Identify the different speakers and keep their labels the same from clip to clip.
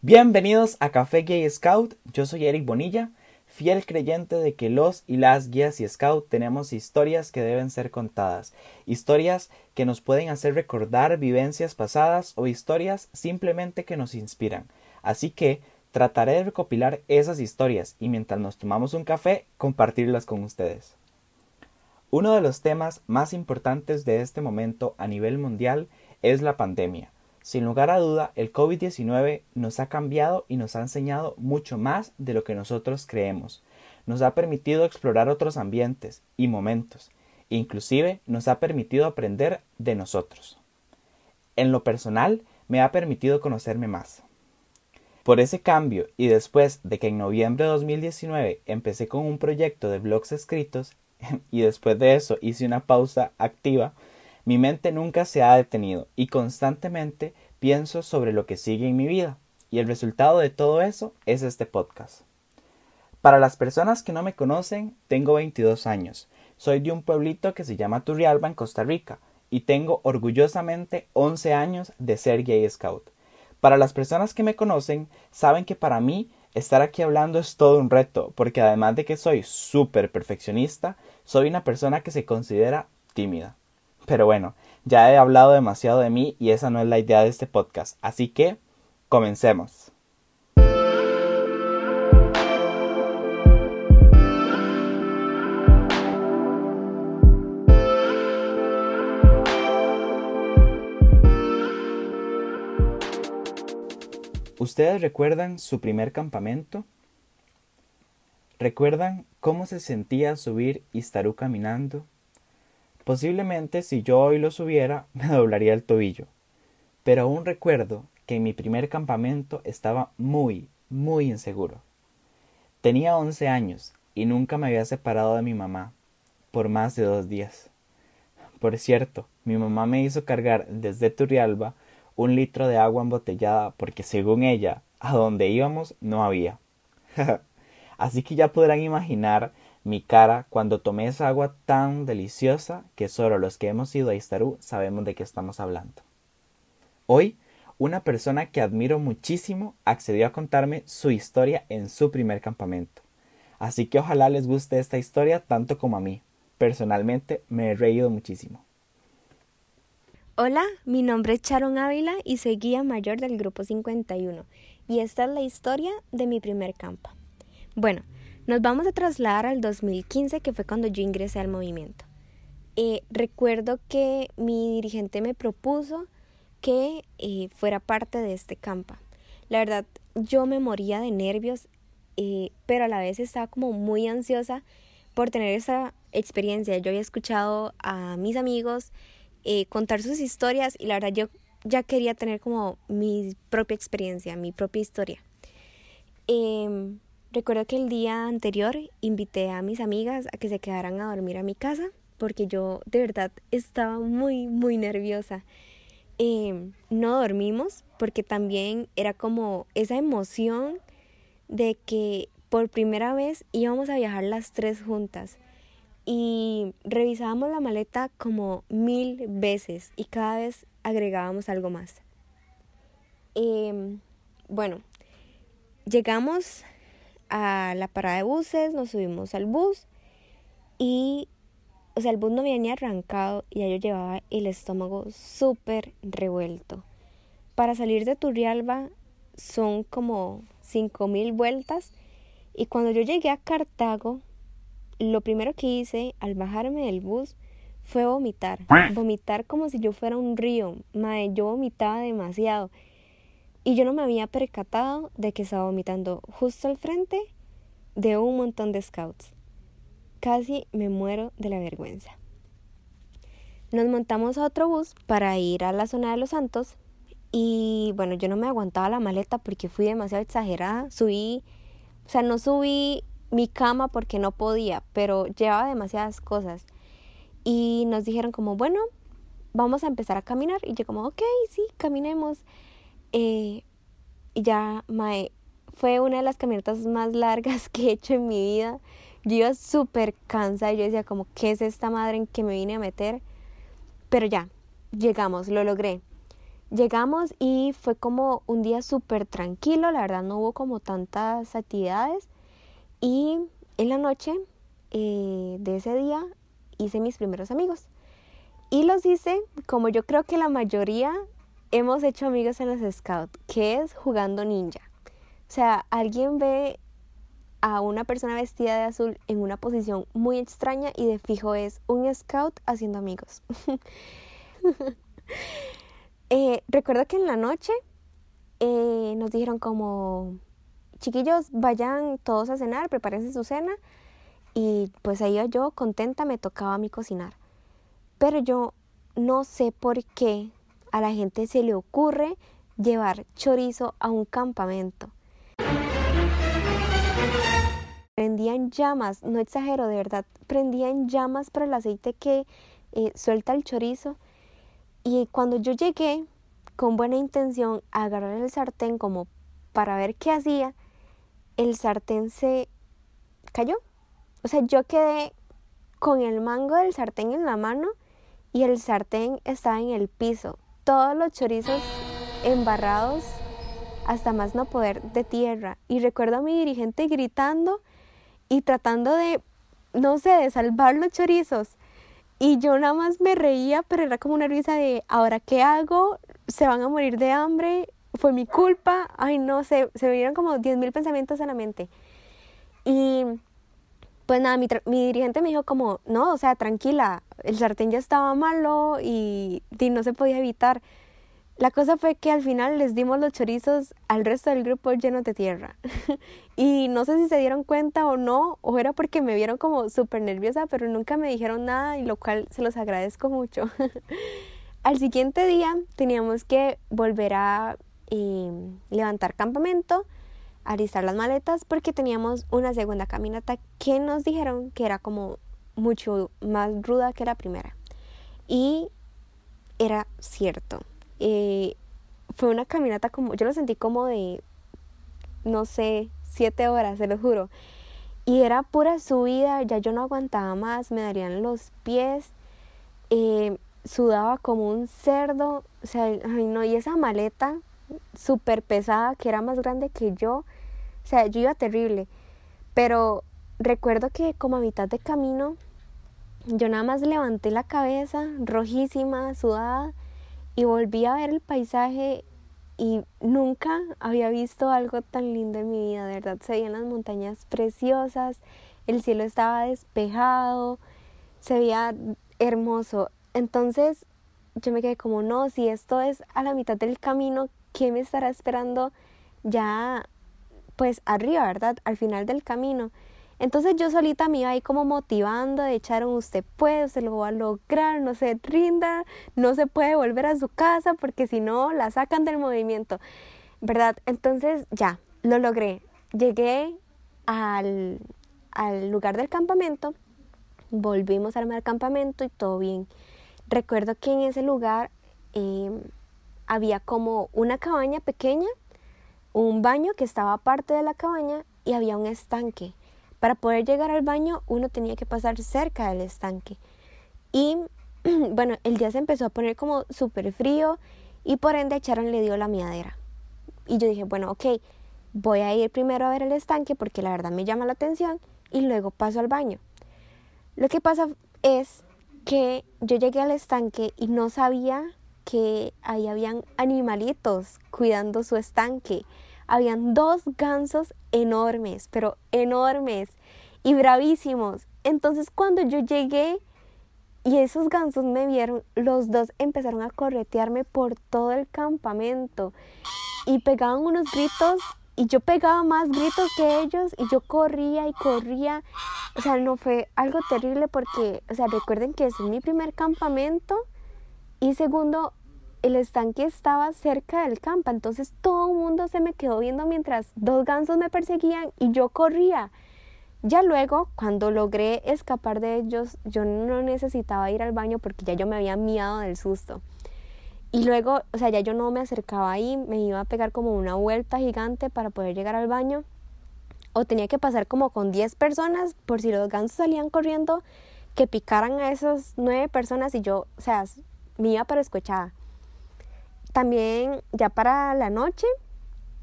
Speaker 1: Bienvenidos a Café Gay Scout, yo soy Eric Bonilla, fiel creyente de que los y las guías y scout tenemos historias que deben ser contadas, historias que nos pueden hacer recordar vivencias pasadas o historias simplemente que nos inspiran. Así que trataré de recopilar esas historias y mientras nos tomamos un café compartirlas con ustedes. Uno de los temas más importantes de este momento a nivel mundial es la pandemia sin lugar a duda, el COVID-19 nos ha cambiado y nos ha enseñado mucho más de lo que nosotros creemos. Nos ha permitido explorar otros ambientes y momentos. Inclusive nos ha permitido aprender de nosotros. En lo personal, me ha permitido conocerme más. Por ese cambio y después de que en noviembre de 2019 empecé con un proyecto de blogs escritos y después de eso hice una pausa activa, mi mente nunca se ha detenido y constantemente pienso sobre lo que sigue en mi vida. Y el resultado de todo eso es este podcast. Para las personas que no me conocen, tengo 22 años. Soy de un pueblito que se llama Turrialba en Costa Rica y tengo orgullosamente 11 años de ser gay scout. Para las personas que me conocen, saben que para mí estar aquí hablando es todo un reto, porque además de que soy súper perfeccionista, soy una persona que se considera tímida. Pero bueno, ya he hablado demasiado de mí y esa no es la idea de este podcast. Así que, comencemos. ¿Ustedes recuerdan su primer campamento? ¿Recuerdan cómo se sentía subir Istarú caminando? Posiblemente si yo hoy lo subiera me doblaría el tobillo. Pero aún recuerdo que en mi primer campamento estaba muy, muy inseguro. Tenía once años y nunca me había separado de mi mamá por más de dos días. Por cierto, mi mamá me hizo cargar desde Turrialba un litro de agua embotellada porque según ella, a donde íbamos no había. Así que ya podrán imaginar mi cara cuando tomé esa agua tan deliciosa que solo los que hemos ido a Istarú sabemos de qué estamos hablando. Hoy, una persona que admiro muchísimo accedió a contarme su historia en su primer campamento. Así que ojalá les guste esta historia tanto como a mí. Personalmente me he reído muchísimo.
Speaker 2: Hola, mi nombre es Charon Ávila y soy guía mayor del grupo 51 y esta es la historia de mi primer campo. Bueno, nos vamos a trasladar al 2015, que fue cuando yo ingresé al movimiento. Eh, recuerdo que mi dirigente me propuso que eh, fuera parte de este campa. La verdad, yo me moría de nervios, eh, pero a la vez estaba como muy ansiosa por tener esa experiencia. Yo había escuchado a mis amigos contar sus historias y la verdad yo ya quería tener como mi propia experiencia, mi propia historia. Em, Recuerdo que el día anterior invité a mis amigas a que se quedaran a dormir a mi casa porque yo de verdad estaba muy, muy nerviosa. Em, no dormimos porque también era como esa emoción de que por primera vez íbamos a viajar las tres juntas y revisábamos la maleta como mil veces y cada vez agregábamos algo más. Em, bueno, llegamos a la parada de buses, nos subimos al bus y, o sea, el bus no había ni arrancado y ya yo llevaba el estómago súper revuelto. Para salir de Turrialba son como cinco mil vueltas y cuando yo llegué a Cartago, lo primero que hice al bajarme del bus fue vomitar. Vomitar como si yo fuera un río. Mae, yo vomitaba demasiado. Y yo no me había percatado de que estaba vomitando justo al frente de un montón de scouts. Casi me muero de la vergüenza. Nos montamos a otro bus para ir a la zona de los Santos y bueno, yo no me aguantaba la maleta porque fui demasiado exagerada. Subí, o sea, no subí mi cama porque no podía, pero llevaba demasiadas cosas. Y nos dijeron como, bueno, vamos a empezar a caminar. Y yo como, ok, sí, caminemos. Eh, ya fue una de las caminatas más largas que he hecho en mi vida. Yo iba súper cansada y yo decía como, ¿qué es esta madre en que me vine a meter? Pero ya, llegamos, lo logré. Llegamos y fue como un día súper tranquilo, la verdad no hubo como tantas actividades. Y en la noche eh, de ese día hice mis primeros amigos. Y los hice como yo creo que la mayoría hemos hecho amigos en los scouts, que es jugando ninja. O sea, alguien ve a una persona vestida de azul en una posición muy extraña y de fijo es un scout haciendo amigos. eh, recuerdo que en la noche eh, nos dijeron como, chiquillos, vayan todos a cenar, prepárense su cena. Y pues ahí yo contenta me tocaba a mí cocinar. Pero yo no sé por qué a la gente se le ocurre llevar chorizo a un campamento. Prendían llamas, no exagero de verdad, prendían llamas por el aceite que eh, suelta el chorizo. Y cuando yo llegué con buena intención a agarrar el sartén como para ver qué hacía, el sartén se cayó. O sea, yo quedé con el mango del sartén en la mano y el sartén estaba en el piso. Todos los chorizos embarrados hasta más no poder de tierra. Y recuerdo a mi dirigente gritando y tratando de, no sé, de salvar los chorizos. Y yo nada más me reía, pero era como una risa de, ¿ahora qué hago? ¿Se van a morir de hambre? ¿Fue mi culpa? Ay, no sé, se me vinieron como 10.000 pensamientos en la mente. Y pues nada, mi, mi, dirigente me dijo como, no, o sea, tranquila, el sartén ya estaba malo y, no se podía evitar. La cosa fue que al final les dimos los chorizos al resto del grupo llenos de tierra. y no sé si se dieron cuenta o no, o era porque me vieron como súper nerviosa, pero nunca me dijeron nada y lo cual se los agradezco mucho. al siguiente día teníamos que volver a eh, levantar campamento alistar las maletas porque teníamos una segunda caminata que nos dijeron que era como mucho más ruda que la primera. Y era cierto. Eh, fue una caminata como, yo lo sentí como de, no sé, siete horas, se lo juro. Y era pura subida, ya yo no aguantaba más, me darían los pies, eh, sudaba como un cerdo, o sea, ay no, y esa maleta súper pesada que era más grande que yo, o sea, yo iba terrible. Pero recuerdo que como a mitad de camino, yo nada más levanté la cabeza, rojísima, sudada, y volví a ver el paisaje y nunca había visto algo tan lindo en mi vida, de verdad. Se veían las montañas preciosas, el cielo estaba despejado, se veía hermoso. Entonces yo me quedé como, no, si esto es a la mitad del camino, ¿qué me estará esperando ya pues arriba, ¿verdad? Al final del camino. Entonces yo solita me iba ahí como motivando de echar un usted puede, usted lo va a lograr, no se rinda, no se puede volver a su casa porque si no la sacan del movimiento, ¿verdad? Entonces ya, lo logré. Llegué al, al lugar del campamento, volvimos a armar el campamento y todo bien. Recuerdo que en ese lugar em, había como una cabaña pequeña un baño que estaba aparte de la cabaña y había un estanque. Para poder llegar al baño uno tenía que pasar cerca del estanque. Y bueno, el día se empezó a poner como súper frío y por ende Charon le dio la miadera. Y yo dije, bueno, ok, voy a ir primero a ver el estanque porque la verdad me llama la atención y luego paso al baño. Lo que pasa es que yo llegué al estanque y no sabía que ahí habían animalitos cuidando su estanque habían dos gansos enormes, pero enormes y bravísimos. Entonces cuando yo llegué y esos gansos me vieron, los dos empezaron a corretearme por todo el campamento y pegaban unos gritos y yo pegaba más gritos que ellos y yo corría y corría. O sea, no fue algo terrible porque, o sea, recuerden que es mi primer campamento y segundo, el estanque estaba cerca del campo, entonces todo el mundo se me quedó viendo mientras dos gansos me perseguían y yo corría. Ya luego, cuando logré escapar de ellos, yo no necesitaba ir al baño porque ya yo me había miado del susto. Y luego, o sea, ya yo no me acercaba ahí, me iba a pegar como una vuelta gigante para poder llegar al baño. O tenía que pasar como con 10 personas por si los gansos salían corriendo, que picaran a esas 9 personas y yo, o sea, me iba para escuchada. También ya para la noche,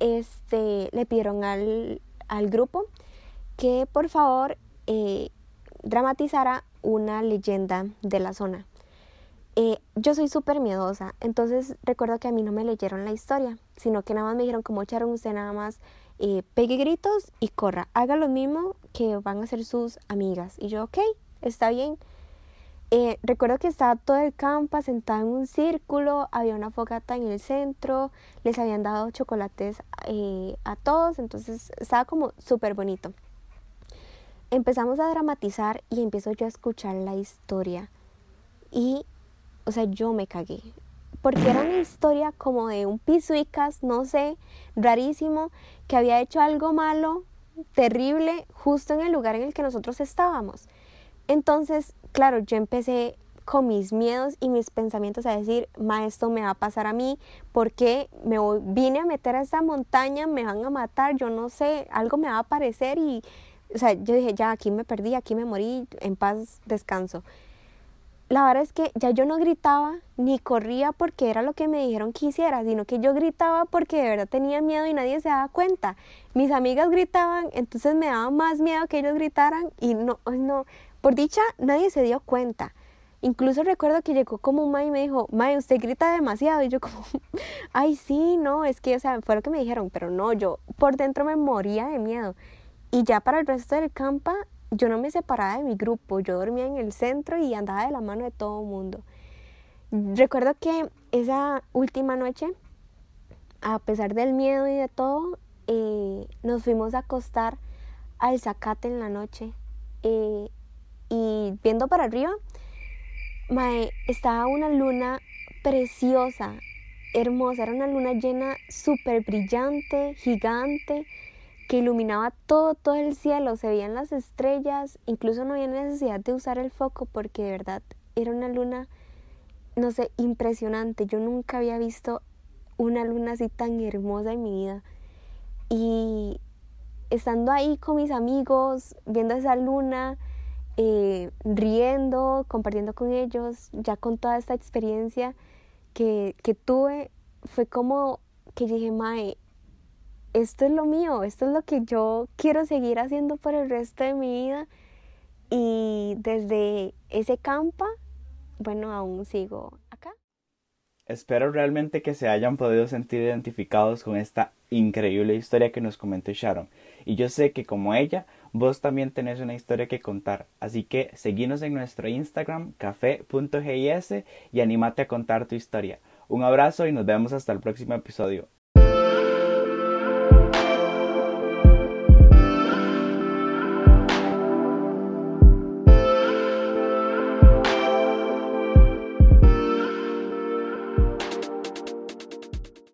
Speaker 2: este, le pidieron al, al grupo que por favor eh, dramatizara una leyenda de la zona. Eh, yo soy súper miedosa, entonces recuerdo que a mí no me leyeron la historia, sino que nada más me dijeron como echaron usted nada más eh, pegue gritos y corra, haga lo mismo que van a hacer sus amigas. Y yo, ok, está bien. Eh, recuerdo que estaba todo el campo sentado en un círculo, había una fogata en el centro, les habían dado chocolates eh, a todos, entonces estaba como súper bonito. Empezamos a dramatizar y empiezo yo a escuchar la historia. Y, o sea, yo me cagué. Porque era una historia como de un pisuicas, no sé, rarísimo, que había hecho algo malo, terrible, justo en el lugar en el que nosotros estábamos. Entonces, claro, yo empecé con mis miedos y mis pensamientos a decir, ma, esto me va a pasar a mí, porque me vine a meter a esa montaña, me van a matar, yo no sé, algo me va a aparecer y, o sea, yo dije, ya, aquí me perdí, aquí me morí, en paz descanso. La verdad es que ya yo no gritaba ni corría porque era lo que me dijeron que hiciera, sino que yo gritaba porque de verdad tenía miedo y nadie se daba cuenta. Mis amigas gritaban, entonces me daba más miedo que ellos gritaran y no, no, por dicha, nadie se dio cuenta. Incluso recuerdo que llegó como un y me dijo, May, usted grita demasiado. Y yo como, ay, sí, no, es que, o sea, fue lo que me dijeron, pero no, yo por dentro me moría de miedo. Y ya para el resto del campa, yo no me separaba de mi grupo, yo dormía en el centro y andaba de la mano de todo el mundo. Recuerdo que esa última noche, a pesar del miedo y de todo, eh, nos fuimos a acostar al zacate en la noche. Eh, y viendo para arriba, mae, estaba una luna preciosa, hermosa, era una luna llena, súper brillante, gigante, que iluminaba todo, todo el cielo, se veían las estrellas, incluso no había necesidad de usar el foco porque de verdad era una luna, no sé, impresionante. Yo nunca había visto una luna así tan hermosa en mi vida. Y estando ahí con mis amigos, viendo esa luna, eh, riendo, compartiendo con ellos, ya con toda esta experiencia que, que tuve, fue como que dije, Mae, esto es lo mío, esto es lo que yo quiero seguir haciendo por el resto de mi vida. Y desde ese campo, bueno, aún sigo acá.
Speaker 1: Espero realmente que se hayan podido sentir identificados con esta increíble historia que nos comentó Sharon. Y yo sé que como ella, vos también tenés una historia que contar. Así que seguinos en nuestro Instagram, café.gis, y animate a contar tu historia. Un abrazo y nos vemos hasta el próximo episodio.